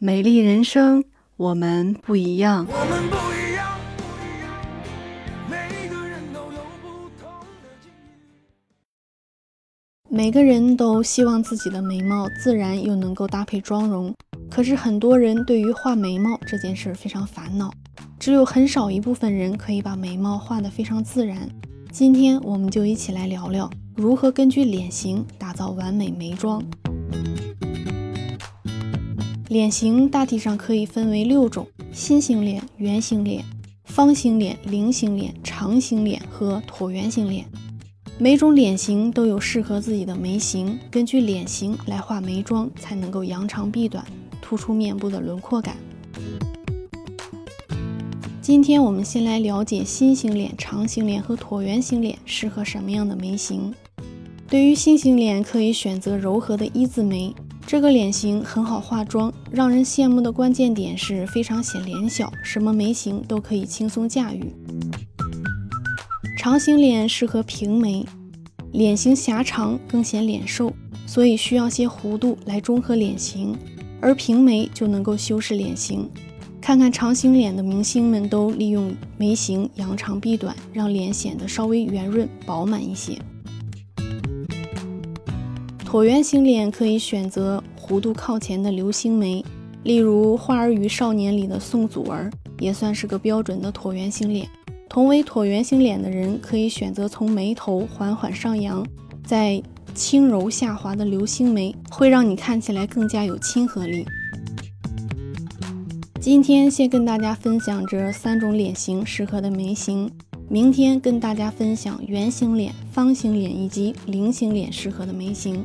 美丽人生，我们不一样。我们不一样，不一样，每个人都有不同的境遇。每个人都希望自己的眉毛自然又能够搭配妆容，可是很多人对于画眉毛这件事非常烦恼，只有很少一部分人可以把眉毛画得非常自然。今天我们就一起来聊聊如何根据脸型打造完美眉妆。脸型大体上可以分为六种：心形脸、圆形脸、方形脸、菱形脸、长形脸和椭圆形脸。每种脸型都有适合自己的眉形，根据脸型来画眉妆，才能够扬长避短，突出面部的轮廓感。今天我们先来了解心形脸、长形脸和椭圆形脸适合什么样的眉形。对于心形脸，可以选择柔和的一字眉。这个脸型很好化妆，让人羡慕的关键点是非常显脸小，什么眉形都可以轻松驾驭。长形脸适合平眉，脸型狭长更显脸瘦，所以需要些弧度来中和脸型，而平眉就能够修饰脸型。看看长形脸的明星们都利用眉形扬长避短，让脸显得稍微圆润饱满一些。椭圆形脸可以选择弧度靠前的流星眉，例如《花儿与少年》里的宋祖儿，也算是个标准的椭圆形脸。同为椭圆形脸的人，可以选择从眉头缓缓上扬，再轻柔下滑的流星眉，会让你看起来更加有亲和力。今天先跟大家分享这三种脸型适合的眉形，明天跟大家分享圆形脸、方形脸以及菱形脸适合的眉形。